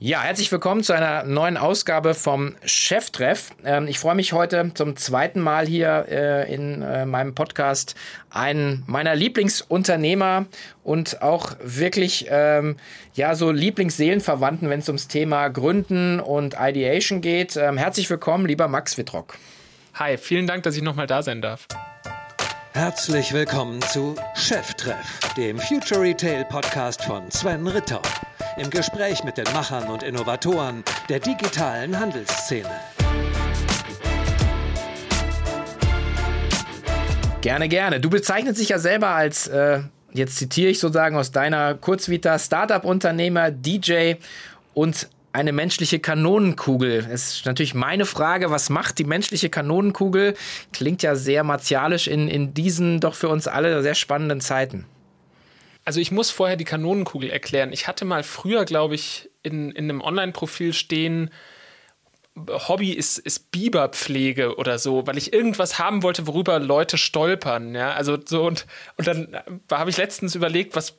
Ja, herzlich willkommen zu einer neuen Ausgabe vom Cheftreff. Ähm, ich freue mich heute zum zweiten Mal hier äh, in äh, meinem Podcast einen meiner Lieblingsunternehmer und auch wirklich ähm, ja so Lieblingsseelenverwandten, wenn es ums Thema Gründen und Ideation geht. Ähm, herzlich willkommen, lieber Max Wittrock. Hi, vielen Dank, dass ich nochmal da sein darf. Herzlich willkommen zu Cheftreff, dem Future Retail Podcast von Sven Ritter im Gespräch mit den Machern und Innovatoren der digitalen Handelsszene. Gerne, gerne. Du bezeichnest dich ja selber als, äh, jetzt zitiere ich sozusagen aus deiner Kurzvita, Startup-Unternehmer, DJ und eine menschliche Kanonenkugel. Es ist natürlich meine Frage, was macht die menschliche Kanonenkugel? Klingt ja sehr martialisch in, in diesen doch für uns alle sehr spannenden Zeiten. Also ich muss vorher die Kanonenkugel erklären. Ich hatte mal früher, glaube ich, in, in einem Online-Profil stehen, Hobby ist, ist Biberpflege oder so, weil ich irgendwas haben wollte, worüber Leute stolpern. Ja, also so und, und dann habe ich letztens überlegt, was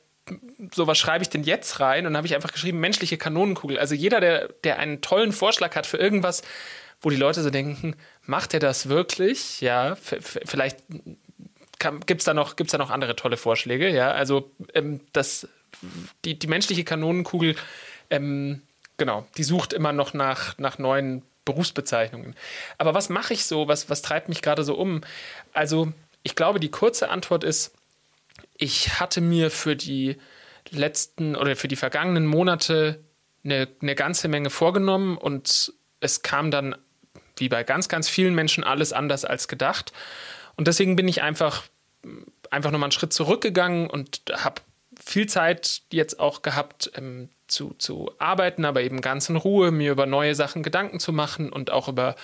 so was schreibe ich denn jetzt rein? Und habe ich einfach geschrieben, menschliche Kanonenkugel. Also jeder, der, der einen tollen Vorschlag hat für irgendwas, wo die Leute so denken, macht er das wirklich? Ja, vielleicht gibt es da, noch, da noch andere tolle Vorschläge? Ja, also ähm, das, die, die menschliche Kanonenkugel, ähm, genau, die sucht immer noch nach, nach neuen Berufsbezeichnungen. Aber was mache ich so? Was, was treibt mich gerade so um? Also, ich glaube, die kurze Antwort ist, ich hatte mir für die letzten oder für die vergangenen Monate eine, eine ganze Menge vorgenommen und es kam dann, wie bei ganz, ganz vielen Menschen, alles anders als gedacht. Und deswegen bin ich einfach, einfach nochmal einen Schritt zurückgegangen und habe viel Zeit jetzt auch gehabt, ähm, zu, zu arbeiten, aber eben ganz in Ruhe, mir über neue Sachen Gedanken zu machen und auch über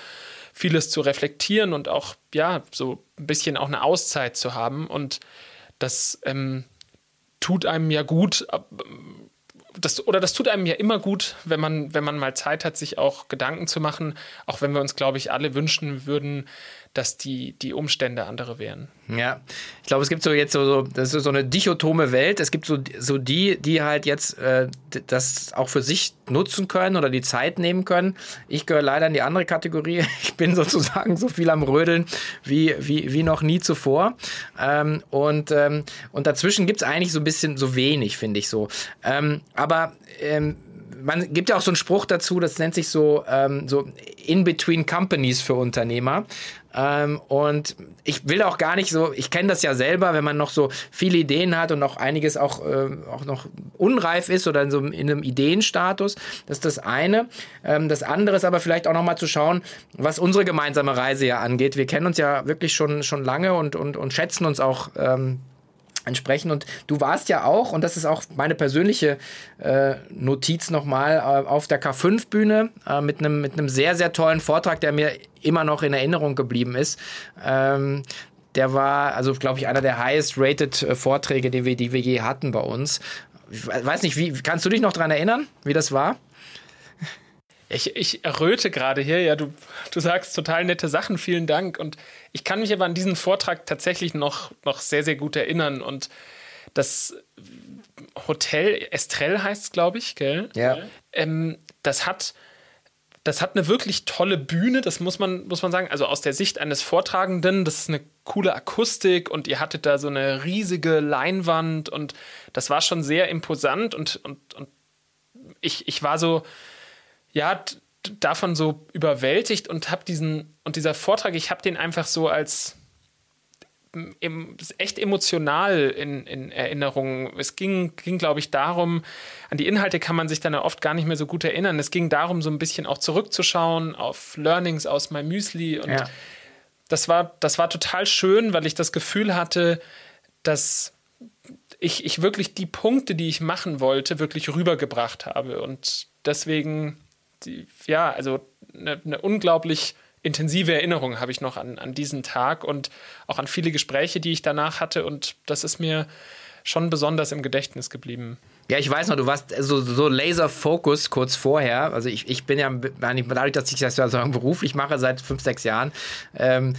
vieles zu reflektieren und auch, ja, so ein bisschen auch eine Auszeit zu haben. Und das ähm, tut einem ja gut. Das, oder das tut einem ja immer gut, wenn man, wenn man mal Zeit hat, sich auch Gedanken zu machen, auch wenn wir uns, glaube ich, alle wünschen würden, dass die, die Umstände andere wären. Ja, ich glaube, es gibt so jetzt so, so, das ist so eine dichotome Welt. Es gibt so, so die, die halt jetzt äh, das auch für sich nutzen können oder die Zeit nehmen können. Ich gehöre leider in die andere Kategorie. Ich bin sozusagen so viel am Rödeln wie, wie, wie noch nie zuvor. Ähm, und, ähm, und dazwischen gibt es eigentlich so ein bisschen so wenig, finde ich so. Ähm, aber ähm, man gibt ja auch so einen Spruch dazu, das nennt sich so, ähm, so In-Between Companies für Unternehmer. Ähm, und ich will auch gar nicht so, ich kenne das ja selber, wenn man noch so viele Ideen hat und auch einiges auch, äh, auch noch unreif ist oder in so in einem Ideenstatus. Das ist das eine. Ähm, das andere ist aber vielleicht auch nochmal zu schauen, was unsere gemeinsame Reise ja angeht. Wir kennen uns ja wirklich schon, schon lange und, und, und schätzen uns auch. Ähm, entsprechen. Und du warst ja auch, und das ist auch meine persönliche äh, Notiz nochmal, äh, auf der K5-Bühne äh, mit einem mit sehr, sehr tollen Vortrag, der mir immer noch in Erinnerung geblieben ist. Ähm, der war, also glaube ich, einer der highest-rated äh, Vorträge, die wir, die wir je hatten bei uns. Ich weiß nicht, wie kannst du dich noch daran erinnern, wie das war? Ich, ich erröte gerade hier, ja, du, du sagst total nette Sachen, vielen Dank. Und ich kann mich aber an diesen Vortrag tatsächlich noch, noch sehr, sehr gut erinnern. Und das Hotel Estrell heißt es, glaube ich, gell? Ja. Ähm, das hat. Das hat eine wirklich tolle Bühne, das muss man, muss man sagen. Also aus der Sicht eines Vortragenden, das ist eine coole Akustik und ihr hattet da so eine riesige Leinwand und das war schon sehr imposant und, und, und ich, ich war so, ja, davon so überwältigt und habe diesen, und dieser Vortrag, ich habe den einfach so als im, echt emotional in, in Erinnerung. Es ging, ging glaube ich, darum, an die Inhalte kann man sich dann oft gar nicht mehr so gut erinnern. Es ging darum, so ein bisschen auch zurückzuschauen auf Learnings aus My Müsli. Und ja. das, war, das war total schön, weil ich das Gefühl hatte, dass ich, ich wirklich die Punkte, die ich machen wollte, wirklich rübergebracht habe. Und deswegen die, ja, also eine, eine unglaublich intensive Erinnerung habe ich noch an, an diesen Tag und auch an viele Gespräche, die ich danach hatte. Und das ist mir schon besonders im Gedächtnis geblieben. Ja, ich weiß noch, du warst so, so Laser-Focus kurz vorher. Also ich, ich bin ja, dadurch, dass ich das ja so beruflich mache seit fünf, sechs Jahren, ähm,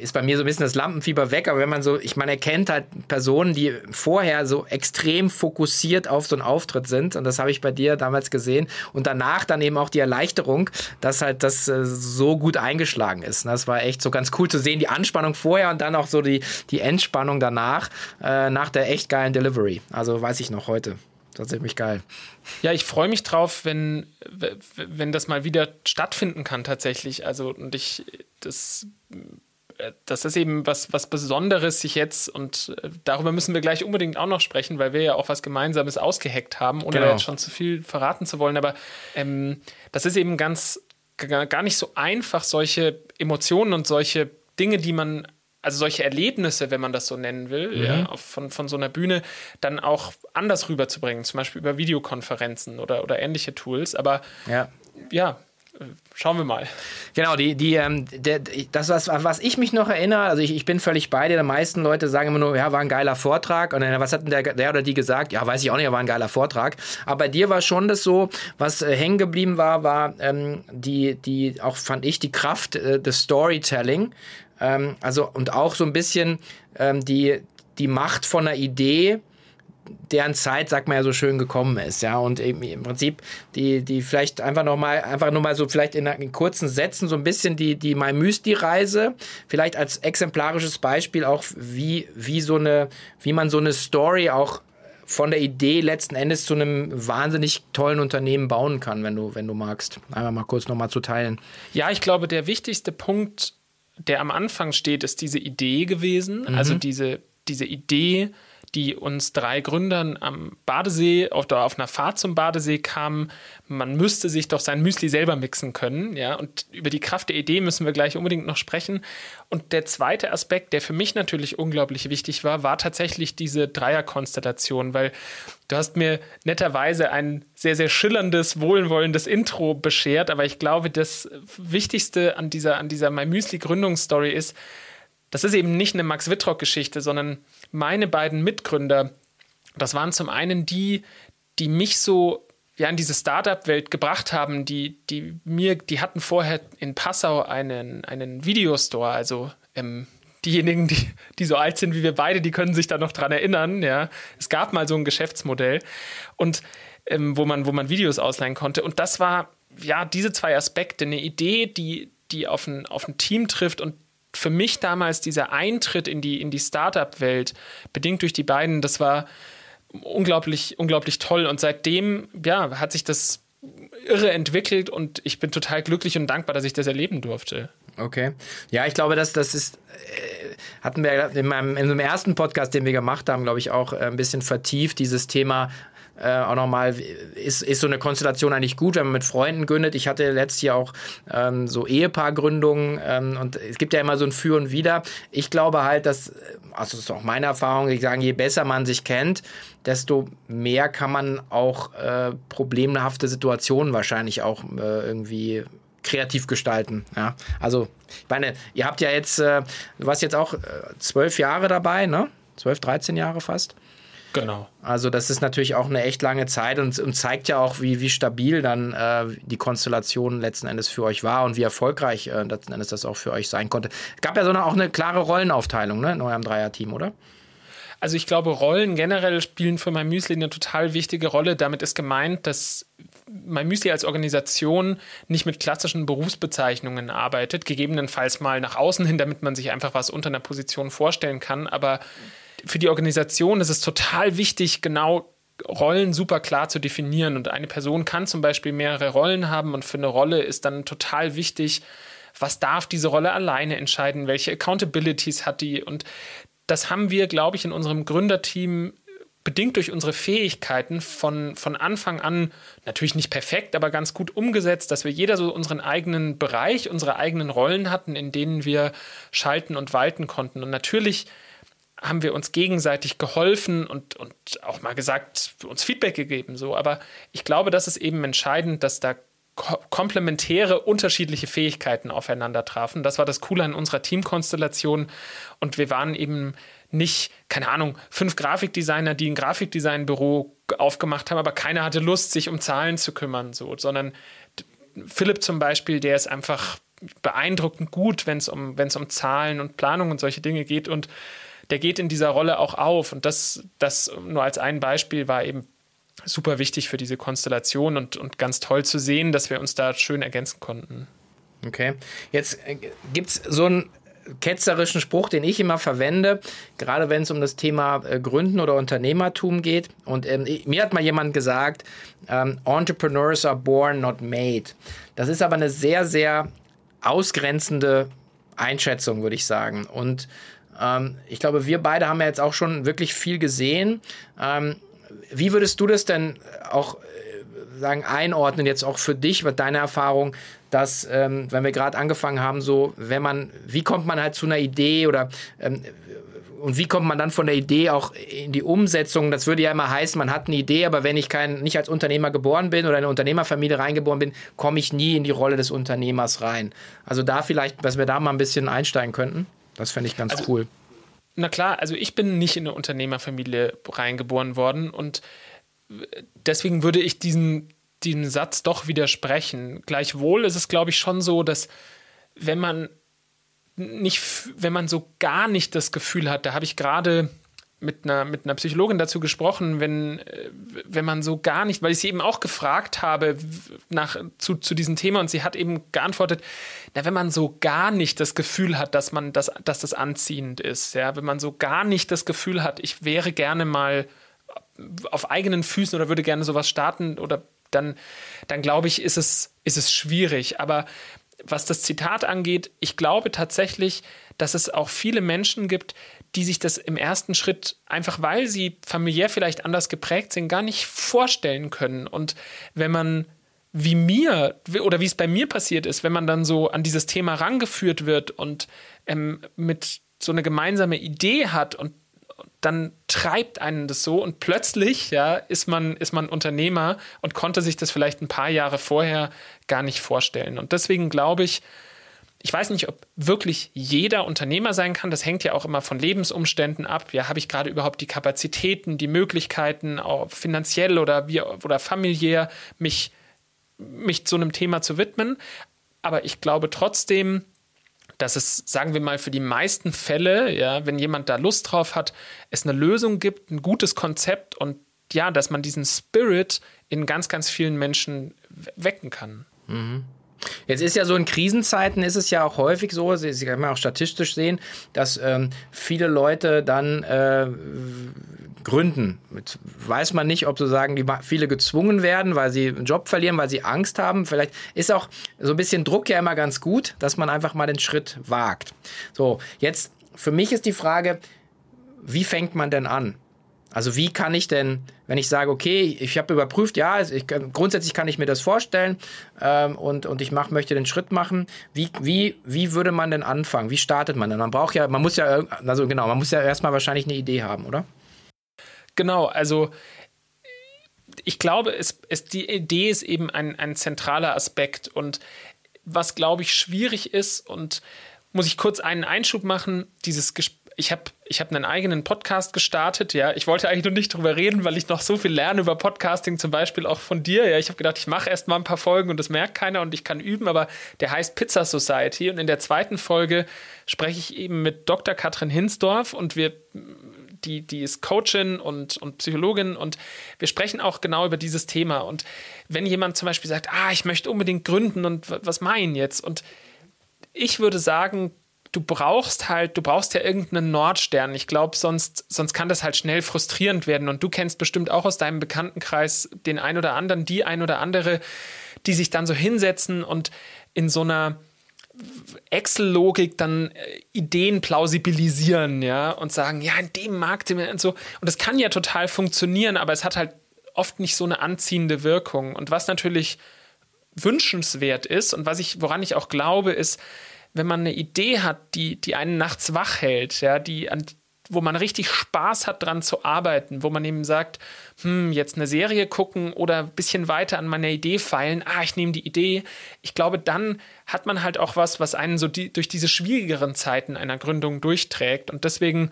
ist bei mir so ein bisschen das Lampenfieber weg. Aber wenn man so, ich meine, er kennt halt Personen, die vorher so extrem fokussiert auf so einen Auftritt sind. Und das habe ich bei dir damals gesehen. Und danach dann eben auch die Erleichterung, dass halt das äh, so gut eingeschlagen ist. Das war echt so ganz cool zu sehen, die Anspannung vorher und dann auch so die, die Entspannung danach, äh, nach der echt geilen Delivery. Also weiß ich noch heute. Das ist ziemlich geil. Ja, ich freue mich drauf, wenn, wenn das mal wieder stattfinden kann tatsächlich. Also und ich das das ist eben was, was Besonderes sich jetzt, und äh, darüber müssen wir gleich unbedingt auch noch sprechen, weil wir ja auch was Gemeinsames ausgeheckt haben, ohne genau. jetzt schon zu viel verraten zu wollen. Aber ähm, das ist eben ganz gar nicht so einfach, solche Emotionen und solche Dinge, die man also solche Erlebnisse, wenn man das so nennen will, mhm. ja, von, von so einer Bühne, dann auch anders rüberzubringen, zum Beispiel über Videokonferenzen oder, oder ähnliche Tools. Aber ja, ja schauen wir mal. Genau, die, die, ähm, der, das, was, was ich mich noch erinnere, also ich, ich bin völlig bei dir, die meisten Leute sagen immer nur, ja, war ein geiler Vortrag. Und dann, was hat denn der, der oder die gesagt? Ja, weiß ich auch nicht, war ein geiler Vortrag. Aber bei dir war schon das so, was äh, hängen geblieben war, war ähm, die, die, auch fand ich, die Kraft äh, des Storytelling. Ähm, also, und auch so ein bisschen ähm, die, die Macht von einer Idee, deren Zeit, sagt man ja so schön, gekommen ist, ja. Und im Prinzip die, die vielleicht einfach nochmal, einfach nur mal so vielleicht in, in, kurzen Sätzen so ein bisschen die, die My Mystery-Reise, vielleicht als exemplarisches Beispiel auch, wie, wie so eine, wie man so eine Story auch von der Idee letzten Endes zu einem wahnsinnig tollen Unternehmen bauen kann, wenn du, wenn du magst. Einmal mal kurz nochmal zu teilen. Ja, ich glaube, der wichtigste Punkt der am Anfang steht, ist diese Idee gewesen. Mhm. Also diese, diese Idee, die uns drei Gründern am Badesee, auf, der, auf einer Fahrt zum Badesee kamen. Man müsste sich doch sein Müsli selber mixen können. Ja? Und über die Kraft der Idee müssen wir gleich unbedingt noch sprechen. Und der zweite Aspekt, der für mich natürlich unglaublich wichtig war, war tatsächlich diese Dreierkonstellation, weil du hast mir netterweise ein sehr, sehr schillerndes, wohlwollendes Intro beschert. Aber ich glaube, das Wichtigste an dieser, an dieser My Müsli-Gründungsstory ist, das ist eben nicht eine Max Wittrock-Geschichte, sondern meine beiden Mitgründer, das waren zum einen die, die mich so ja, in diese Startup-Welt gebracht haben, die, die mir, die hatten vorher in Passau einen, einen Videostore, also ähm, diejenigen, die, die so alt sind wie wir beide, die können sich da noch dran erinnern, ja. Es gab mal so ein Geschäftsmodell und ähm, wo, man, wo man Videos ausleihen konnte. Und das war, ja, diese zwei Aspekte, eine Idee, die, die auf ein, auf ein Team trifft und für mich damals dieser Eintritt in die, in die Startup-Welt, bedingt durch die beiden, das war unglaublich, unglaublich toll. Und seitdem, ja, hat sich das irre entwickelt und ich bin total glücklich und dankbar, dass ich das erleben durfte. Okay. Ja, ich glaube, dass das ist, äh, hatten wir in meinem in dem ersten Podcast, den wir gemacht haben, glaube ich, auch äh, ein bisschen vertieft, dieses Thema äh, auch nochmal, ist, ist so eine Konstellation eigentlich gut, wenn man mit Freunden gründet. Ich hatte letztes Jahr auch ähm, so Ehepaargründungen ähm, und es gibt ja immer so ein Für und Wider. Ich glaube halt, dass, also das ist auch meine Erfahrung, ich sage, je besser man sich kennt, desto mehr kann man auch äh, problemhafte Situationen wahrscheinlich auch äh, irgendwie kreativ gestalten. Ja, also ich meine, ihr habt ja jetzt, äh, du warst jetzt auch äh, zwölf Jahre dabei, ne? Zwölf, dreizehn Jahre fast. Genau. Also das ist natürlich auch eine echt lange Zeit und, und zeigt ja auch, wie, wie stabil dann äh, die Konstellation letzten Endes für euch war und wie erfolgreich äh, letzten Endes das auch für euch sein konnte. Es gab ja so eine, auch eine klare Rollenaufteilung ne, in eurem Dreierteam, oder? Also ich glaube, Rollen generell spielen für mein Müsli eine total wichtige Rolle. Damit ist gemeint, dass mein Müsli als Organisation nicht mit klassischen Berufsbezeichnungen arbeitet, gegebenenfalls mal nach außen hin, damit man sich einfach was unter einer Position vorstellen kann, aber für die Organisation ist es total wichtig, genau Rollen super klar zu definieren. Und eine Person kann zum Beispiel mehrere Rollen haben und für eine Rolle ist dann total wichtig, was darf diese Rolle alleine entscheiden, welche Accountabilities hat die. Und das haben wir, glaube ich, in unserem Gründerteam bedingt durch unsere Fähigkeiten von, von Anfang an natürlich nicht perfekt, aber ganz gut umgesetzt, dass wir jeder so unseren eigenen Bereich, unsere eigenen Rollen hatten, in denen wir schalten und walten konnten. Und natürlich haben wir uns gegenseitig geholfen und, und auch mal gesagt, uns Feedback gegeben. So. Aber ich glaube, das ist eben entscheidend, dass da komplementäre, unterschiedliche Fähigkeiten aufeinander trafen. Das war das Coole an unserer Teamkonstellation. Und wir waren eben nicht, keine Ahnung, fünf Grafikdesigner, die ein Grafikdesignbüro aufgemacht haben, aber keiner hatte Lust, sich um Zahlen zu kümmern, so, sondern Philipp zum Beispiel, der ist einfach beeindruckend gut, wenn es um, um Zahlen und Planung und solche Dinge geht und der geht in dieser Rolle auch auf und das, das nur als ein Beispiel war eben super wichtig für diese Konstellation und, und ganz toll zu sehen, dass wir uns da schön ergänzen konnten. Okay. Jetzt äh, gibt es so einen ketzerischen Spruch, den ich immer verwende, gerade wenn es um das Thema äh, Gründen oder Unternehmertum geht. Und ähm, mir hat mal jemand gesagt, ähm, Entrepreneurs are born, not made. Das ist aber eine sehr, sehr ausgrenzende Einschätzung, würde ich sagen. Und ähm, ich glaube, wir beide haben ja jetzt auch schon wirklich viel gesehen. Ähm, wie würdest du das denn auch äh, sagen, einordnen, jetzt auch für dich, mit deiner Erfahrung, dass, ähm, wenn wir gerade angefangen haben, so, wenn man, wie kommt man halt zu einer Idee oder ähm, und wie kommt man dann von der Idee auch in die Umsetzung? Das würde ja immer heißen, man hat eine Idee, aber wenn ich kein, nicht als Unternehmer geboren bin oder in eine Unternehmerfamilie reingeboren bin, komme ich nie in die Rolle des Unternehmers rein. Also da vielleicht, dass wir da mal ein bisschen einsteigen könnten, das fände ich ganz also, cool. Na klar, also ich bin nicht in eine Unternehmerfamilie reingeboren worden und deswegen würde ich diesen, diesen Satz doch widersprechen. Gleichwohl ist es, glaube ich, schon so, dass wenn man nicht, wenn man so gar nicht das Gefühl hat, da habe ich gerade mit einer, mit einer Psychologin dazu gesprochen, wenn, äh, wenn man so gar nicht, weil ich sie eben auch gefragt habe nach, zu, zu diesem Thema und sie hat eben geantwortet, na, wenn man so gar nicht das Gefühl hat, dass man das, dass das anziehend ist, ja, wenn man so gar nicht das Gefühl hat, ich wäre gerne mal auf eigenen Füßen oder würde gerne sowas starten oder dann, dann glaube ich, ist es, ist es schwierig. Aber was das Zitat angeht, ich glaube tatsächlich, dass es auch viele Menschen gibt, die sich das im ersten Schritt einfach, weil sie familiär vielleicht anders geprägt sind, gar nicht vorstellen können. Und wenn man wie mir oder wie es bei mir passiert ist, wenn man dann so an dieses Thema rangeführt wird und ähm, mit so eine gemeinsame Idee hat und dann treibt einen das so und plötzlich ja, ist, man, ist man Unternehmer und konnte sich das vielleicht ein paar Jahre vorher gar nicht vorstellen. Und deswegen glaube ich, ich weiß nicht, ob wirklich jeder Unternehmer sein kann. Das hängt ja auch immer von Lebensumständen ab. Ja, habe ich gerade überhaupt die Kapazitäten, die Möglichkeiten, auch finanziell oder, wie, oder familiär, mich, mich zu einem Thema zu widmen. Aber ich glaube trotzdem, dass es, sagen wir mal, für die meisten Fälle, ja, wenn jemand da Lust drauf hat, es eine Lösung gibt, ein gutes Konzept und ja, dass man diesen Spirit in ganz, ganz vielen Menschen wecken kann. Mhm. Jetzt ist ja so in Krisenzeiten ist es ja auch häufig so, Sie, Sie können auch statistisch sehen, dass ähm, viele Leute dann äh, gründen. Mit, weiß man nicht, ob sozusagen die viele gezwungen werden, weil sie einen Job verlieren, weil sie Angst haben. Vielleicht ist auch so ein bisschen Druck ja immer ganz gut, dass man einfach mal den Schritt wagt. So, jetzt für mich ist die Frage, wie fängt man denn an? Also wie kann ich denn, wenn ich sage, okay, ich habe überprüft, ja, ich, grundsätzlich kann ich mir das vorstellen ähm, und, und ich mach, möchte den Schritt machen, wie, wie, wie würde man denn anfangen? Wie startet man denn? Man braucht ja, man muss ja, also genau, man muss ja erstmal wahrscheinlich eine Idee haben, oder? Genau, also ich glaube, es, es, die Idee ist eben ein, ein zentraler Aspekt und was, glaube ich, schwierig ist und muss ich kurz einen Einschub machen, dieses Gespräch ich habe ich hab einen eigenen Podcast gestartet, ja. Ich wollte eigentlich noch nicht drüber reden, weil ich noch so viel lerne über Podcasting, zum Beispiel auch von dir. Ja, ich habe gedacht, ich mache erst mal ein paar Folgen und das merkt keiner und ich kann üben, aber der heißt Pizza Society. Und in der zweiten Folge spreche ich eben mit Dr. Katrin Hinsdorf und wir die, die ist Coachin und, und Psychologin und wir sprechen auch genau über dieses Thema. Und wenn jemand zum Beispiel sagt, ah, ich möchte unbedingt gründen und was meinen jetzt? Und ich würde sagen, du brauchst halt, du brauchst ja irgendeinen Nordstern. Ich glaube, sonst, sonst kann das halt schnell frustrierend werden. Und du kennst bestimmt auch aus deinem Bekanntenkreis den ein oder anderen, die ein oder andere, die sich dann so hinsetzen und in so einer Excel-Logik dann äh, Ideen plausibilisieren, ja, und sagen, ja, in dem Markt und so. Und das kann ja total funktionieren, aber es hat halt oft nicht so eine anziehende Wirkung. Und was natürlich wünschenswert ist und was ich, woran ich auch glaube, ist, wenn man eine Idee hat, die, die einen nachts wach hält, ja, die, an, wo man richtig Spaß hat, dran zu arbeiten, wo man eben sagt, hm, jetzt eine Serie gucken oder ein bisschen weiter an meiner Idee feilen, ah, ich nehme die Idee. Ich glaube, dann hat man halt auch was, was einen so die, durch diese schwierigeren Zeiten einer Gründung durchträgt. Und deswegen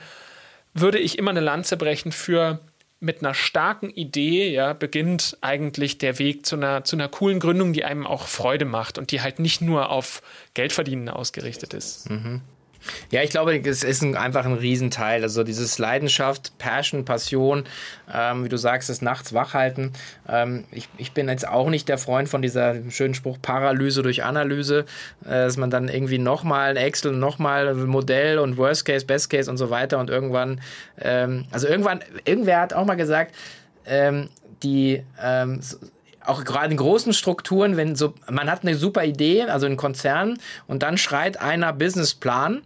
würde ich immer eine Lanze brechen für mit einer starken Idee, ja, beginnt eigentlich der Weg zu einer, zu einer coolen Gründung, die einem auch Freude macht und die halt nicht nur auf Geldverdienen ausgerichtet ist. Mhm. Ja, ich glaube, es ist ein, einfach ein Riesenteil. Also dieses Leidenschaft, Passion, Passion, ähm, wie du sagst, das Nachts wachhalten. Ähm, ich, ich bin jetzt auch nicht der Freund von dieser schönen Spruch Paralyse durch Analyse, äh, dass man dann irgendwie nochmal ein Excel, nochmal ein Modell und Worst Case, Best Case und so weiter und irgendwann, ähm, also irgendwann, irgendwer hat auch mal gesagt, ähm, die ähm, auch gerade in großen Strukturen, wenn so, man hat eine super Idee, also ein Konzern, und dann schreit einer Businessplan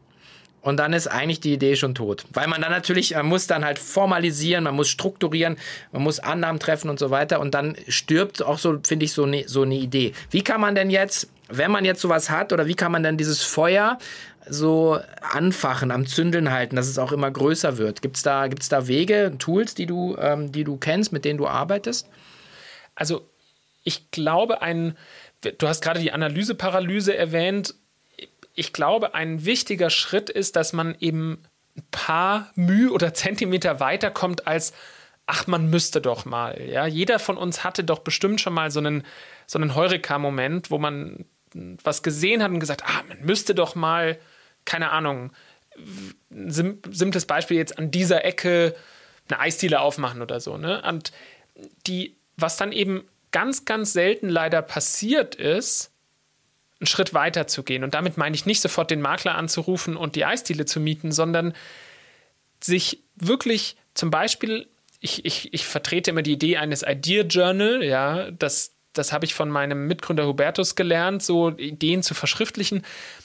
und dann ist eigentlich die Idee schon tot. Weil man dann natürlich, man muss dann halt formalisieren, man muss strukturieren, man muss Annahmen treffen und so weiter und dann stirbt auch so, finde ich, so eine so eine Idee. Wie kann man denn jetzt, wenn man jetzt sowas hat oder wie kann man denn dieses Feuer so anfachen, am Zündeln halten, dass es auch immer größer wird? Gibt es da, gibt's da Wege, Tools, die du, ähm, die du kennst, mit denen du arbeitest? Also ich glaube, ein, du hast gerade die Analyseparalyse erwähnt, ich glaube, ein wichtiger Schritt ist, dass man eben ein paar Mühe oder Zentimeter weiterkommt als, ach, man müsste doch mal. Ja, jeder von uns hatte doch bestimmt schon mal so einen, so einen Heureka-Moment, wo man was gesehen hat und gesagt, ah, man müsste doch mal, keine Ahnung, sim simples Beispiel jetzt an dieser Ecke eine Eisdiele aufmachen oder so. Ne? Und die, was dann eben ganz, ganz selten leider passiert ist, einen Schritt weiter zu gehen. Und damit meine ich nicht sofort den Makler anzurufen und die Eisdiele zu mieten, sondern sich wirklich zum Beispiel, ich, ich, ich vertrete immer die Idee eines Idea Journal, ja, das, das habe ich von meinem Mitgründer Hubertus gelernt, so Ideen zu verschriftlichen,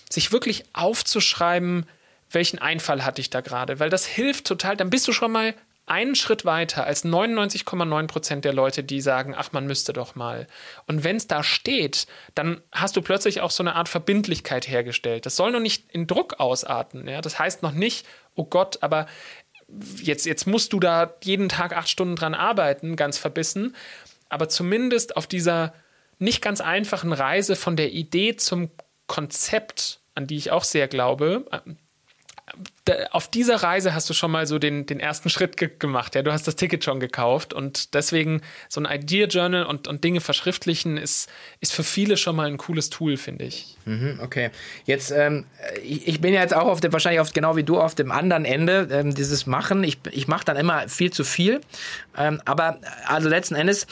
sich wirklich aufzuschreiben, welchen Einfall hatte ich da gerade, weil das hilft total, dann bist du schon mal einen Schritt weiter als 99,9 Prozent der Leute, die sagen, ach, man müsste doch mal. Und wenn es da steht, dann hast du plötzlich auch so eine Art Verbindlichkeit hergestellt. Das soll noch nicht in Druck ausarten. Ja? Das heißt noch nicht, oh Gott, aber jetzt, jetzt musst du da jeden Tag acht Stunden dran arbeiten, ganz verbissen. Aber zumindest auf dieser nicht ganz einfachen Reise von der Idee zum Konzept, an die ich auch sehr glaube, auf dieser Reise hast du schon mal so den, den ersten Schritt ge gemacht. Ja, du hast das Ticket schon gekauft und deswegen so ein Idea Journal und, und Dinge verschriftlichen ist, ist für viele schon mal ein cooles Tool, finde ich. Mhm, okay. Jetzt, ähm, ich, ich, bin ja jetzt auch auf dem, wahrscheinlich auf, genau wie du auf dem anderen Ende ähm, dieses Machen. Ich, ich mache dann immer viel zu viel. Ähm, aber also letzten Endes,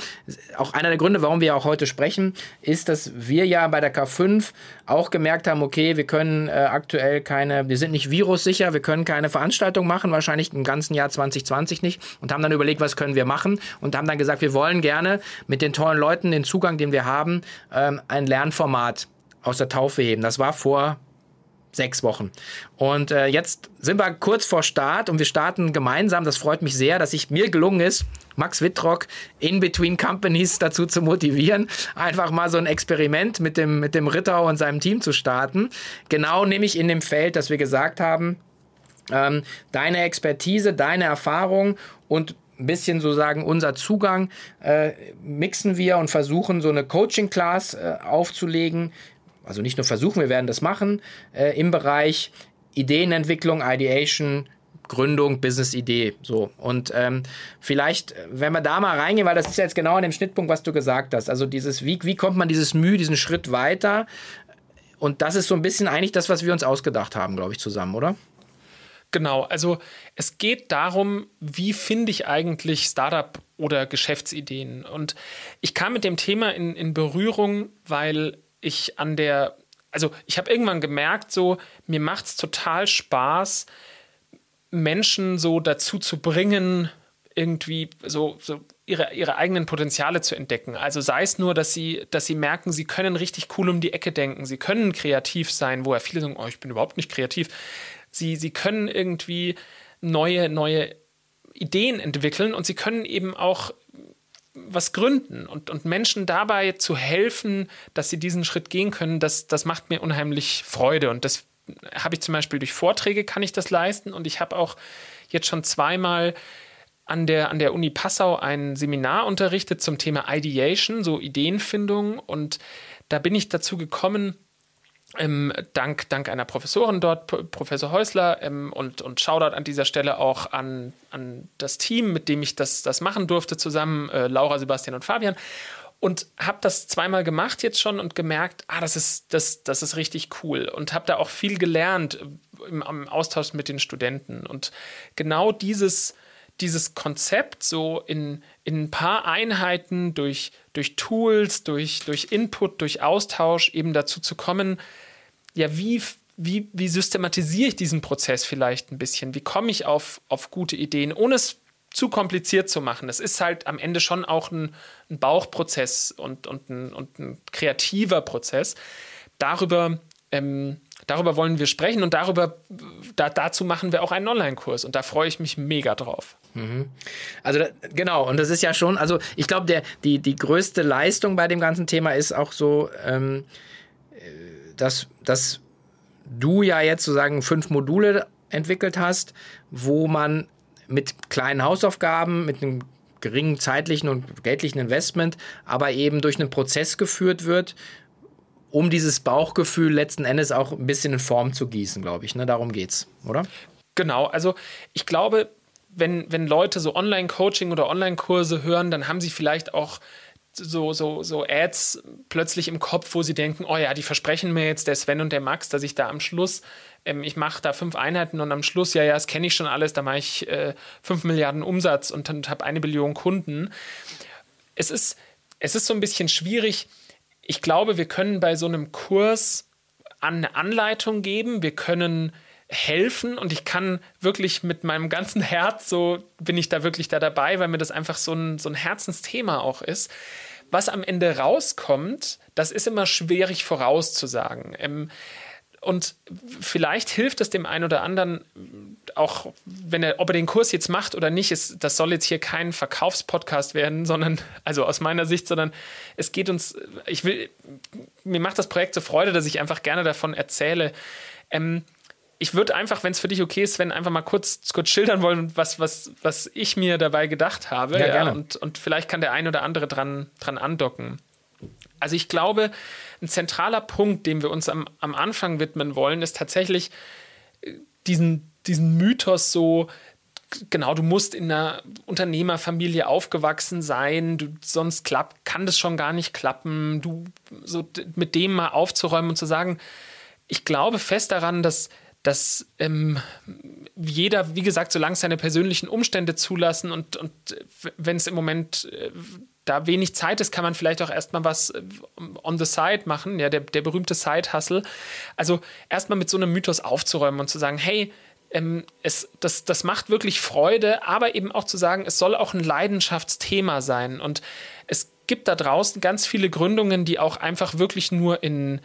auch einer der Gründe, warum wir auch heute sprechen, ist, dass wir ja bei der K5 auch gemerkt haben, okay, wir können äh, aktuell keine, wir sind nicht virussicher, wir können keine Veranstaltung machen, wahrscheinlich im ganzen Jahr 2020 nicht und haben dann überlegt, was können wir machen und haben dann gesagt, wir wollen gerne mit den tollen Leuten den Zugang, den wir haben, ähm, ein Lernformat aus der Taufe heben. Das war vor sechs Wochen. Und äh, jetzt sind wir kurz vor Start und wir starten gemeinsam. Das freut mich sehr, dass ich mir gelungen ist, Max Wittrock in Between Companies dazu zu motivieren, einfach mal so ein Experiment mit dem, mit dem Ritter und seinem Team zu starten. Genau nämlich in dem Feld, das wir gesagt haben, ähm, deine Expertise, deine Erfahrung und ein bisschen so sagen, unser Zugang äh, mixen wir und versuchen so eine Coaching-Class äh, aufzulegen. Also nicht nur versuchen, wir werden das machen äh, im Bereich Ideenentwicklung, Ideation, Gründung, Business-Idee. So. Und ähm, vielleicht, wenn wir da mal reingehen, weil das ist jetzt genau an dem Schnittpunkt, was du gesagt hast. Also dieses, wie, wie kommt man dieses Mühe, diesen Schritt weiter? Und das ist so ein bisschen eigentlich das, was wir uns ausgedacht haben, glaube ich, zusammen, oder? Genau, also es geht darum, wie finde ich eigentlich Startup oder Geschäftsideen. Und ich kam mit dem Thema in, in Berührung, weil ich an der, also ich habe irgendwann gemerkt, so, mir macht es total Spaß, Menschen so dazu zu bringen, irgendwie so, so ihre, ihre eigenen Potenziale zu entdecken. Also sei es nur, dass sie, dass sie merken, sie können richtig cool um die Ecke denken, sie können kreativ sein, wo ja viele sagen, oh, ich bin überhaupt nicht kreativ. Sie, sie können irgendwie neue, neue Ideen entwickeln und sie können eben auch was gründen und, und Menschen dabei zu helfen, dass sie diesen Schritt gehen können, das, das macht mir unheimlich Freude. Und das habe ich zum Beispiel durch Vorträge kann ich das leisten und ich habe auch jetzt schon zweimal an der, an der Uni Passau ein Seminar unterrichtet zum Thema Ideation, so Ideenfindung. Und da bin ich dazu gekommen, ähm, dank, dank einer Professorin dort, P Professor Häusler, ähm, und, und Shoutout an dieser Stelle auch an, an das Team, mit dem ich das, das machen durfte, zusammen, äh, Laura, Sebastian und Fabian. Und habe das zweimal gemacht jetzt schon und gemerkt, ah, das ist, das, das ist richtig cool. Und habe da auch viel gelernt im, im Austausch mit den Studenten. Und genau dieses, dieses Konzept so in, in ein paar Einheiten durch, durch Tools, durch, durch Input, durch Austausch eben dazu zu kommen, ja, wie, wie, wie systematisiere ich diesen Prozess vielleicht ein bisschen? Wie komme ich auf, auf gute Ideen, ohne es zu kompliziert zu machen? Es ist halt am Ende schon auch ein, ein Bauchprozess und, und, ein, und ein kreativer Prozess. Darüber ähm, darüber wollen wir sprechen und darüber, da, dazu machen wir auch einen Online-Kurs und da freue ich mich mega drauf. Mhm. Also genau, und das ist ja schon, also ich glaube, die, die größte Leistung bei dem ganzen Thema ist auch so, ähm, dass, dass du ja jetzt sozusagen fünf Module entwickelt hast, wo man mit kleinen Hausaufgaben, mit einem geringen zeitlichen und geldlichen Investment, aber eben durch einen Prozess geführt wird, um dieses Bauchgefühl letzten Endes auch ein bisschen in Form zu gießen, glaube ich. Ne? Darum geht's, oder? Genau, also ich glaube, wenn, wenn Leute so Online-Coaching oder Online-Kurse hören, dann haben sie vielleicht auch so, so, so Ads plötzlich im Kopf, wo sie denken, oh ja, die versprechen mir jetzt der Sven und der Max, dass ich da am Schluss, ähm, ich mache da fünf Einheiten und am Schluss, ja, ja, das kenne ich schon alles, da mache ich äh, fünf Milliarden Umsatz und dann habe eine Billion Kunden. Es ist, es ist so ein bisschen schwierig. Ich glaube, wir können bei so einem Kurs eine Anleitung geben, wir können helfen und ich kann wirklich mit meinem ganzen Herz, so bin ich da wirklich da dabei, weil mir das einfach so ein, so ein Herzensthema auch ist. Was am Ende rauskommt, das ist immer schwierig vorauszusagen. Ähm, und vielleicht hilft es dem einen oder anderen, auch wenn er, ob er den Kurs jetzt macht oder nicht, ist, das soll jetzt hier kein Verkaufspodcast werden, sondern, also aus meiner Sicht, sondern es geht uns, ich will, mir macht das Projekt so Freude, dass ich einfach gerne davon erzähle. Ähm, ich würde einfach, wenn es für dich okay ist, wenn einfach mal kurz, kurz schildern wollen, was, was, was ich mir dabei gedacht habe. Ja, ja, und, und vielleicht kann der ein oder andere dran, dran andocken. Also ich glaube, ein zentraler Punkt, dem wir uns am, am Anfang widmen wollen, ist tatsächlich äh, diesen, diesen Mythos so, genau, du musst in einer Unternehmerfamilie aufgewachsen sein, du, sonst klappt, kann das schon gar nicht klappen, du so mit dem mal aufzuräumen und zu sagen, ich glaube fest daran, dass dass ähm, jeder, wie gesagt, solange seine persönlichen Umstände zulassen und, und wenn es im Moment äh, da wenig Zeit ist, kann man vielleicht auch erstmal was äh, on the side machen, ja, der, der berühmte Side-Hustle. Also erstmal mit so einem Mythos aufzuräumen und zu sagen, hey, ähm, es, das, das macht wirklich Freude, aber eben auch zu sagen, es soll auch ein Leidenschaftsthema sein. Und es gibt da draußen ganz viele Gründungen, die auch einfach wirklich nur in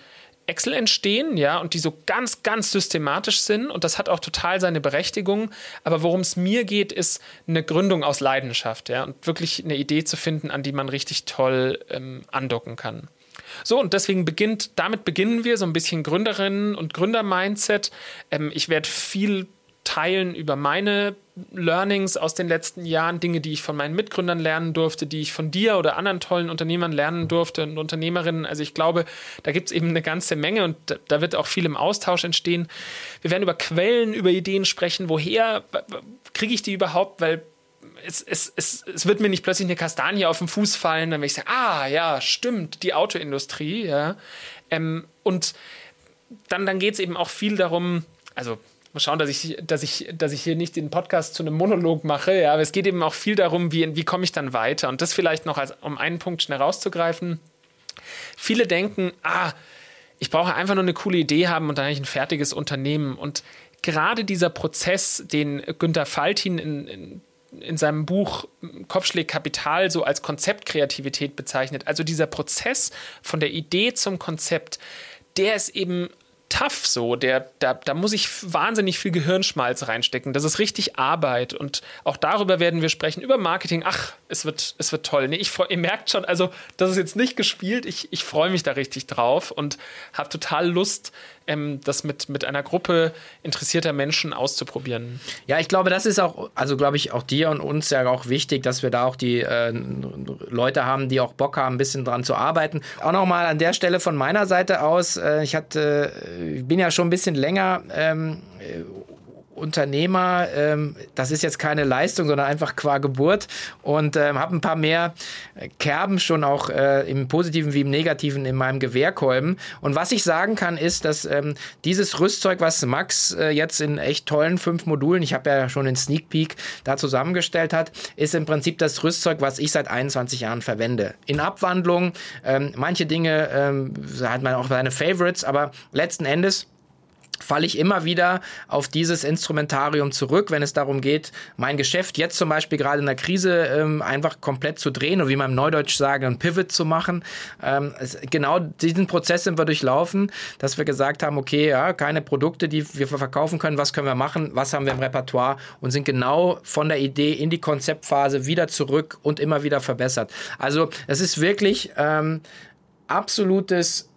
Excel entstehen, ja, und die so ganz, ganz systematisch sind. Und das hat auch total seine Berechtigung. Aber worum es mir geht, ist eine Gründung aus Leidenschaft, ja, und wirklich eine Idee zu finden, an die man richtig toll ähm, andocken kann. So, und deswegen beginnt, damit beginnen wir so ein bisschen Gründerinnen und Gründer-Mindset. Ähm, ich werde viel teilen über meine Learnings aus den letzten Jahren, Dinge, die ich von meinen Mitgründern lernen durfte, die ich von dir oder anderen tollen Unternehmern lernen durfte und Unternehmerinnen. Also ich glaube, da gibt es eben eine ganze Menge und da wird auch viel im Austausch entstehen. Wir werden über Quellen, über Ideen sprechen. Woher kriege ich die überhaupt? Weil es, es, es, es wird mir nicht plötzlich eine Kastanie auf den Fuß fallen, dann werde ich sagen, ah ja, stimmt, die Autoindustrie, ja. Ähm, und dann, dann geht es eben auch viel darum, also mal schauen, dass ich, dass ich, dass ich hier nicht den Podcast zu einem Monolog mache. Ja, aber es geht eben auch viel darum, wie, wie komme ich dann weiter. Und das vielleicht noch als, um einen Punkt schnell rauszugreifen. Viele denken, ah, ich brauche einfach nur eine coole Idee haben und dann habe ich ein fertiges Unternehmen. Und gerade dieser Prozess, den Günter Faltin in, in in seinem Buch Kopfschläg Kapital so als Konzeptkreativität bezeichnet. Also dieser Prozess von der Idee zum Konzept, der ist eben tough so. Der, da, da muss ich wahnsinnig viel Gehirnschmalz reinstecken. Das ist richtig Arbeit. Und auch darüber werden wir sprechen, über Marketing. Ach, es wird, es wird toll. Nee, ich, ihr merkt schon, also das ist jetzt nicht gespielt. Ich, ich freue mich da richtig drauf und habe total Lust, ähm, das mit, mit einer Gruppe interessierter Menschen auszuprobieren. Ja, ich glaube, das ist auch, also glaube ich, auch dir und uns ja auch wichtig, dass wir da auch die äh, Leute haben, die auch Bock haben, ein bisschen dran zu arbeiten. Auch nochmal an der Stelle von meiner Seite aus, äh, ich hatte, ich bin ja schon ein bisschen länger ähm, Unternehmer, ähm, das ist jetzt keine Leistung, sondern einfach qua Geburt und ähm, habe ein paar mehr Kerben schon auch äh, im Positiven wie im Negativen in meinem Gewehrkolben. Und was ich sagen kann, ist, dass ähm, dieses Rüstzeug, was Max äh, jetzt in echt tollen fünf Modulen, ich habe ja schon den Sneak Peek da zusammengestellt hat, ist im Prinzip das Rüstzeug, was ich seit 21 Jahren verwende. In Abwandlung, ähm, manche Dinge ähm, hat man auch seine Favorites, aber letzten Endes falle ich immer wieder auf dieses Instrumentarium zurück, wenn es darum geht, mein Geschäft jetzt zum Beispiel gerade in der Krise ähm, einfach komplett zu drehen und wie man im Neudeutsch sagen, ein Pivot zu machen. Ähm, es, genau diesen Prozess sind wir durchlaufen, dass wir gesagt haben, okay, ja, keine Produkte, die wir verkaufen können, was können wir machen, was haben wir im Repertoire und sind genau von der Idee in die Konzeptphase wieder zurück und immer wieder verbessert. Also es ist wirklich ähm, absolutes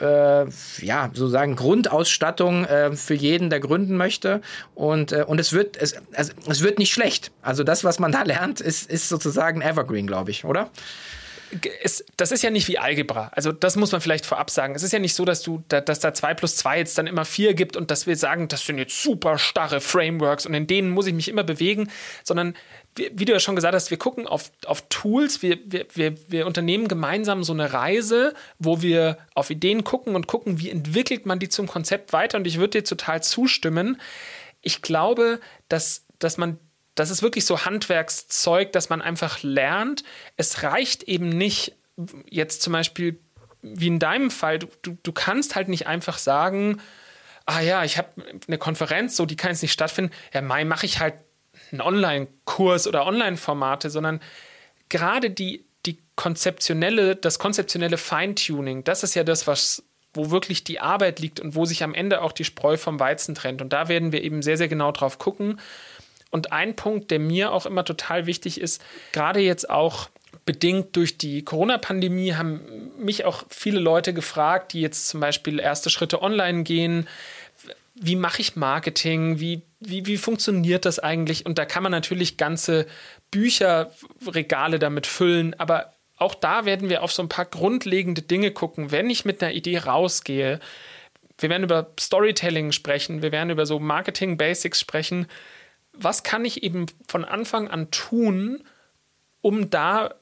äh, ja, sozusagen Grundausstattung äh, für jeden, der gründen möchte. Und, äh, und es wird, es, also, es wird nicht schlecht. Also das, was man da lernt, ist, ist sozusagen Evergreen, glaube ich, oder? Es, das ist ja nicht wie Algebra. Also das muss man vielleicht vorab sagen. Es ist ja nicht so, dass du, dass da 2 plus 2 jetzt dann immer 4 gibt und dass wir sagen, das sind jetzt super starre Frameworks und in denen muss ich mich immer bewegen, sondern wie du ja schon gesagt hast, wir gucken auf, auf Tools, wir, wir, wir, wir unternehmen gemeinsam so eine Reise, wo wir auf Ideen gucken und gucken, wie entwickelt man die zum Konzept weiter. Und ich würde dir total zustimmen. Ich glaube, dass, dass man das ist wirklich so Handwerkszeug, dass man einfach lernt. Es reicht eben nicht, jetzt zum Beispiel wie in deinem Fall, du, du, kannst halt nicht einfach sagen, ah ja, ich habe eine Konferenz, so die kann jetzt nicht stattfinden. Ja, Mai mache ich halt einen Online-Kurs oder Online-Formate, sondern gerade die, die konzeptionelle, das konzeptionelle Feintuning, das ist ja das, was wo wirklich die Arbeit liegt und wo sich am Ende auch die Spreu vom Weizen trennt. Und da werden wir eben sehr, sehr genau drauf gucken. Und ein Punkt, der mir auch immer total wichtig ist, gerade jetzt auch bedingt durch die Corona-Pandemie haben mich auch viele Leute gefragt, die jetzt zum Beispiel erste Schritte online gehen. Wie mache ich Marketing? Wie wie, wie funktioniert das eigentlich? Und da kann man natürlich ganze Bücherregale damit füllen, aber auch da werden wir auf so ein paar grundlegende Dinge gucken. Wenn ich mit einer Idee rausgehe, wir werden über Storytelling sprechen, wir werden über so Marketing Basics sprechen. Was kann ich eben von Anfang an tun, um da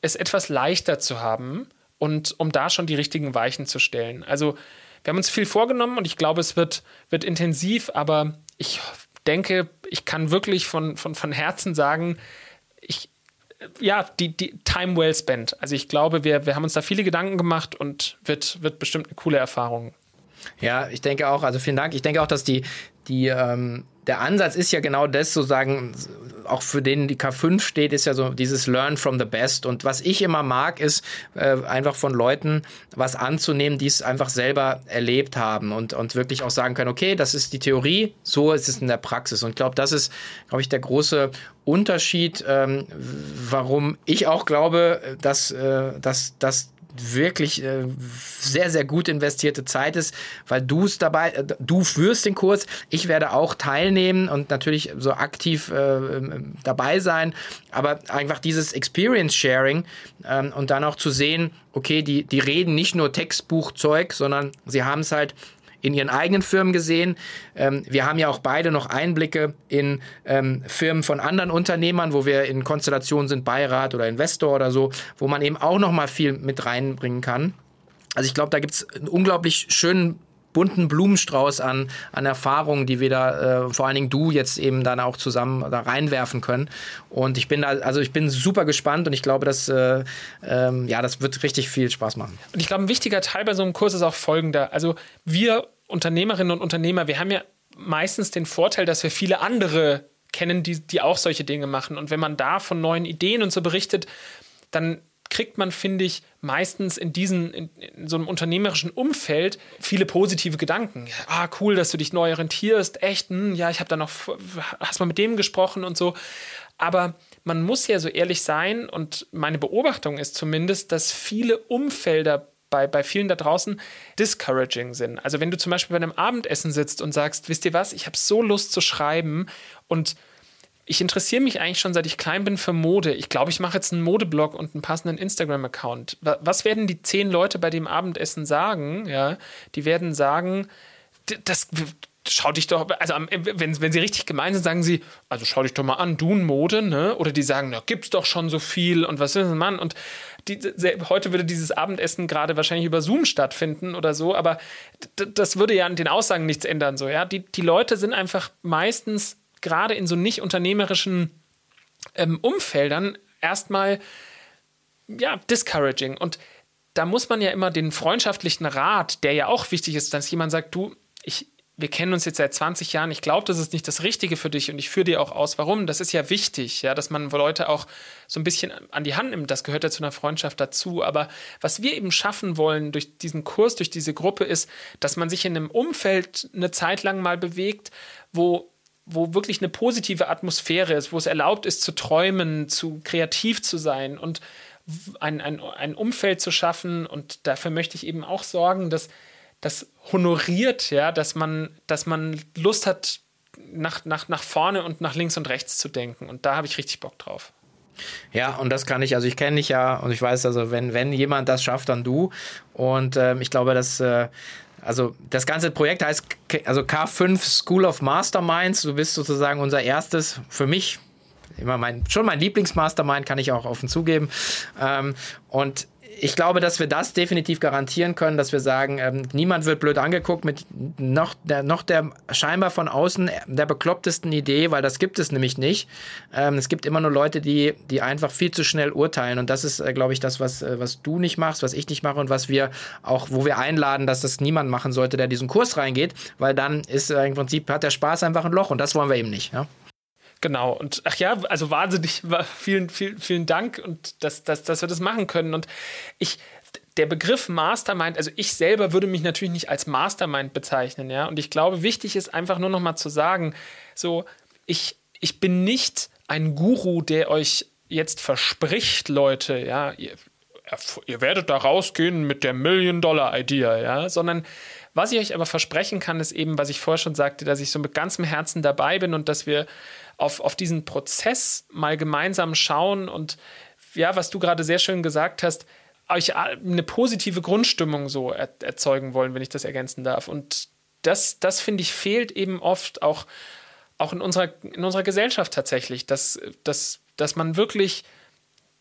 es etwas leichter zu haben und um da schon die richtigen Weichen zu stellen? Also, wir haben uns viel vorgenommen und ich glaube, es wird, wird intensiv, aber ich denke, ich kann wirklich von, von, von Herzen sagen, ich, ja, die, die Time well spent. Also ich glaube, wir, wir haben uns da viele Gedanken gemacht und wird, wird bestimmt eine coole Erfahrung. Ja, ich denke auch, also vielen Dank. Ich denke auch, dass die, die ähm, der Ansatz ist ja genau das, sozusagen, auch für den die K5 steht, ist ja so dieses Learn from the Best. Und was ich immer mag, ist äh, einfach von Leuten was anzunehmen, die es einfach selber erlebt haben und, und wirklich auch sagen können, okay, das ist die Theorie, so ist es in der Praxis. Und ich glaube, das ist, glaube ich, der große Unterschied, ähm, warum ich auch glaube, dass, äh, dass, dass wirklich äh, sehr, sehr gut investierte Zeit ist, weil du es dabei, äh, du führst den Kurs, ich werde auch teilnehmen und natürlich so aktiv äh, ähm, dabei sein, aber einfach dieses Experience Sharing ähm, und dann auch zu sehen, okay, die, die reden nicht nur Textbuchzeug, sondern sie haben es halt in ihren eigenen Firmen gesehen. Ähm, wir haben ja auch beide noch Einblicke in ähm, Firmen von anderen Unternehmern, wo wir in Konstellationen sind, Beirat oder Investor oder so, wo man eben auch noch mal viel mit reinbringen kann. Also ich glaube, da gibt es einen unglaublich schönen bunten Blumenstrauß an, an Erfahrungen, die wir da, äh, vor allen Dingen du jetzt eben dann auch zusammen da reinwerfen können. Und ich bin da, also ich bin super gespannt und ich glaube, dass, äh, ähm, ja, das wird richtig viel Spaß machen. Und ich glaube, ein wichtiger Teil bei so einem Kurs ist auch folgender. Also wir Unternehmerinnen und Unternehmer, wir haben ja meistens den Vorteil, dass wir viele andere kennen, die, die auch solche Dinge machen. Und wenn man da von neuen Ideen und so berichtet, dann kriegt man, finde ich, meistens in diesem, in, in, so einem unternehmerischen Umfeld viele positive Gedanken. Ah, cool, dass du dich neu orientierst. Echt, hm, ja, ich habe da noch, hast mal mit dem gesprochen und so. Aber man muss ja so ehrlich sein und meine Beobachtung ist zumindest, dass viele Umfelder bei, bei vielen da draußen discouraging sind. Also wenn du zum Beispiel bei einem Abendessen sitzt und sagst, wisst ihr was, ich habe so Lust zu schreiben und ich interessiere mich eigentlich schon seit ich klein bin für Mode. Ich glaube, ich mache jetzt einen Modeblog und einen passenden Instagram-Account. Was werden die zehn Leute bei dem Abendessen sagen? Ja, die werden sagen, das, schau dich doch, also wenn, wenn sie richtig gemein sind, sagen sie, also schau dich doch mal an, Dun-Mode, ne? Oder die sagen, na, gibt's doch schon so viel und was ist denn, Mann? Und die, heute würde dieses Abendessen gerade wahrscheinlich über Zoom stattfinden oder so, aber das würde ja an den Aussagen nichts ändern, so, ja. Die, die Leute sind einfach meistens gerade in so nicht unternehmerischen ähm, Umfeldern erstmal, ja, discouraging und da muss man ja immer den freundschaftlichen Rat, der ja auch wichtig ist, dass jemand sagt, du, ich, wir kennen uns jetzt seit 20 Jahren, ich glaube, das ist nicht das Richtige für dich und ich führe dir auch aus, warum. Das ist ja wichtig, ja, dass man Leute auch so ein bisschen an die Hand nimmt. Das gehört ja zu einer Freundschaft dazu. Aber was wir eben schaffen wollen durch diesen Kurs, durch diese Gruppe, ist, dass man sich in einem Umfeld eine Zeit lang mal bewegt, wo wo wirklich eine positive Atmosphäre ist, wo es erlaubt ist zu träumen, zu kreativ zu sein und ein, ein, ein Umfeld zu schaffen. Und dafür möchte ich eben auch sorgen, dass das honoriert, ja, dass man, dass man Lust hat, nach, nach, nach vorne und nach links und rechts zu denken. Und da habe ich richtig Bock drauf. Ja, und das kann ich, also ich kenne dich ja und ich weiß, also wenn, wenn jemand das schafft, dann du. Und ähm, ich glaube, dass, äh, also das ganze Projekt heißt also K5 School of Masterminds. Du bist sozusagen unser erstes, für mich, immer mein, schon mein Lieblingsmastermind, kann ich auch offen zugeben. Ähm, und ich glaube, dass wir das definitiv garantieren können, dass wir sagen, ähm, niemand wird blöd angeguckt mit noch der, noch der scheinbar von außen der beklopptesten Idee, weil das gibt es nämlich nicht. Ähm, es gibt immer nur Leute, die, die einfach viel zu schnell urteilen. Und das ist, äh, glaube ich, das, was, äh, was du nicht machst, was ich nicht mache und was wir auch, wo wir einladen, dass das niemand machen sollte, der diesen Kurs reingeht, weil dann ist äh, im Prinzip, hat der Spaß einfach ein Loch und das wollen wir eben nicht. Ja? Genau, und ach ja, also wahnsinnig, vielen, vielen, vielen Dank und dass, dass, dass wir das machen können. Und ich, der Begriff Mastermind, also ich selber würde mich natürlich nicht als Mastermind bezeichnen, ja. Und ich glaube, wichtig ist einfach nur noch mal zu sagen, so, ich, ich bin nicht ein Guru, der euch jetzt verspricht, Leute, ja, ihr, ihr werdet da rausgehen mit der Million-Dollar-Idea, ja, sondern was ich euch aber versprechen kann, ist eben, was ich vorher schon sagte, dass ich so mit ganzem Herzen dabei bin und dass wir auf, auf diesen Prozess mal gemeinsam schauen und ja, was du gerade sehr schön gesagt hast, euch eine positive Grundstimmung so er, erzeugen wollen, wenn ich das ergänzen darf. Und das, das finde ich, fehlt eben oft auch, auch in, unserer, in unserer Gesellschaft tatsächlich, dass, dass, dass man wirklich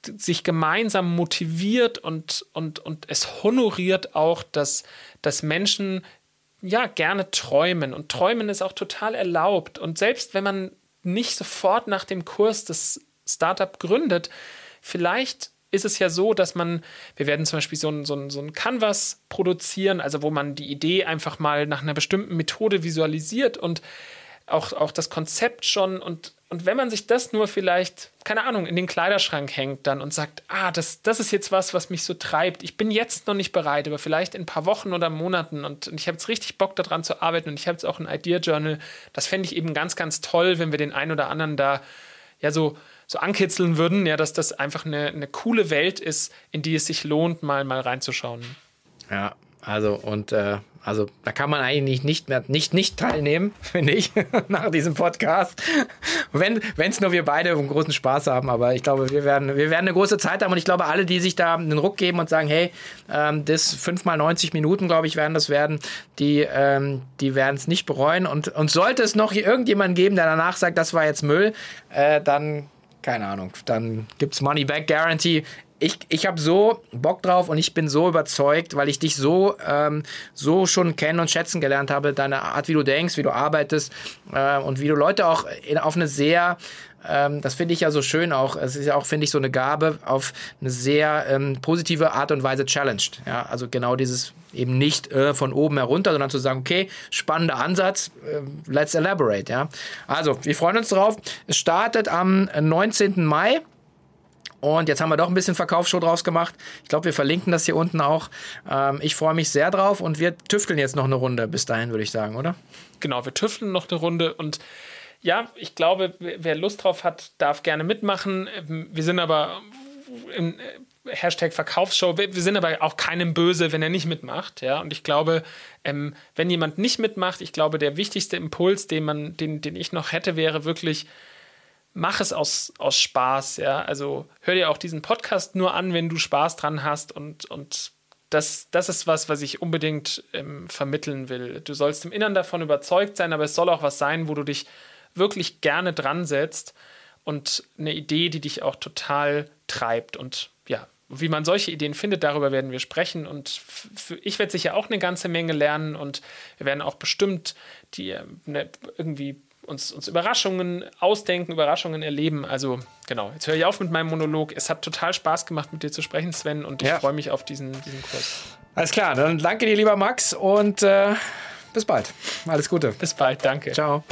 sich gemeinsam motiviert und, und, und es honoriert auch, dass, dass Menschen ja gerne träumen. Und träumen ist auch total erlaubt. Und selbst wenn man nicht sofort nach dem Kurs das Startup gründet, vielleicht ist es ja so, dass man, wir werden zum Beispiel so ein, so, ein, so ein Canvas produzieren, also wo man die Idee einfach mal nach einer bestimmten Methode visualisiert und auch, auch das Konzept schon und, und wenn man sich das nur vielleicht, keine Ahnung, in den Kleiderschrank hängt dann und sagt, ah, das, das ist jetzt was, was mich so treibt. Ich bin jetzt noch nicht bereit, aber vielleicht in ein paar Wochen oder Monaten und, und ich habe jetzt richtig Bock daran zu arbeiten und ich habe jetzt auch ein Idea Journal. Das fände ich eben ganz, ganz toll, wenn wir den einen oder anderen da ja so, so ankitzeln würden, ja, dass das einfach eine, eine coole Welt ist, in die es sich lohnt, mal, mal reinzuschauen. Ja, also und äh, also da kann man eigentlich nicht mehr nicht nicht teilnehmen, finde ich, nach diesem Podcast. Wenn es nur wir beide einen großen Spaß haben, aber ich glaube, wir werden wir werden eine große Zeit haben und ich glaube, alle, die sich da einen Ruck geben und sagen, hey, ähm, das fünfmal 90 Minuten, glaube ich, werden das werden, die ähm, die werden es nicht bereuen und und sollte es noch irgendjemanden geben, der danach sagt, das war jetzt Müll, äh, dann keine Ahnung, dann gibt es Money Back Guarantee ich, ich habe so Bock drauf und ich bin so überzeugt, weil ich dich so, ähm, so schon kennen und schätzen gelernt habe, deine Art, wie du denkst, wie du arbeitest äh, und wie du Leute auch in, auf eine sehr ähm, das finde ich ja so schön auch. Es ist ja auch, finde ich, so eine Gabe auf eine sehr ähm, positive Art und Weise challenged. Ja, also genau dieses eben nicht äh, von oben herunter, sondern zu sagen, okay, spannender Ansatz, äh, let's elaborate. Ja, also wir freuen uns drauf. Es startet am 19. Mai Und jetzt haben wir doch ein bisschen Verkaufsshow draus gemacht. Ich glaube, wir verlinken das hier unten auch. Ähm, ich freue mich sehr drauf und wir tüfteln jetzt noch eine Runde bis dahin, würde ich sagen, oder? Genau, wir tüfteln noch eine Runde und ja, ich glaube, wer Lust drauf hat, darf gerne mitmachen. Ähm, wir sind aber im äh, Hashtag Verkaufsshow, wir sind aber auch keinem böse, wenn er nicht mitmacht. Ja? Und ich glaube, ähm, wenn jemand nicht mitmacht, ich glaube, der wichtigste Impuls, den, man, den, den ich noch hätte, wäre wirklich, mach es aus, aus Spaß, ja. Also hör dir auch diesen Podcast nur an, wenn du Spaß dran hast und, und das, das ist was, was ich unbedingt ähm, vermitteln will. Du sollst im Innern davon überzeugt sein, aber es soll auch was sein, wo du dich wirklich gerne dran setzt und eine Idee, die dich auch total treibt. Und ja, wie man solche Ideen findet, darüber werden wir sprechen. Und ich werde sicher auch eine ganze Menge lernen und wir werden auch bestimmt die ne, irgendwie uns, uns Überraschungen ausdenken, Überraschungen erleben. Also genau, jetzt höre ich auf mit meinem Monolog. Es hat total Spaß gemacht, mit dir zu sprechen, Sven, und ich ja. freue mich auf diesen, diesen Kurs. Alles klar, dann danke dir, lieber Max, und äh, bis bald. Alles Gute. Bis bald, danke. Ciao.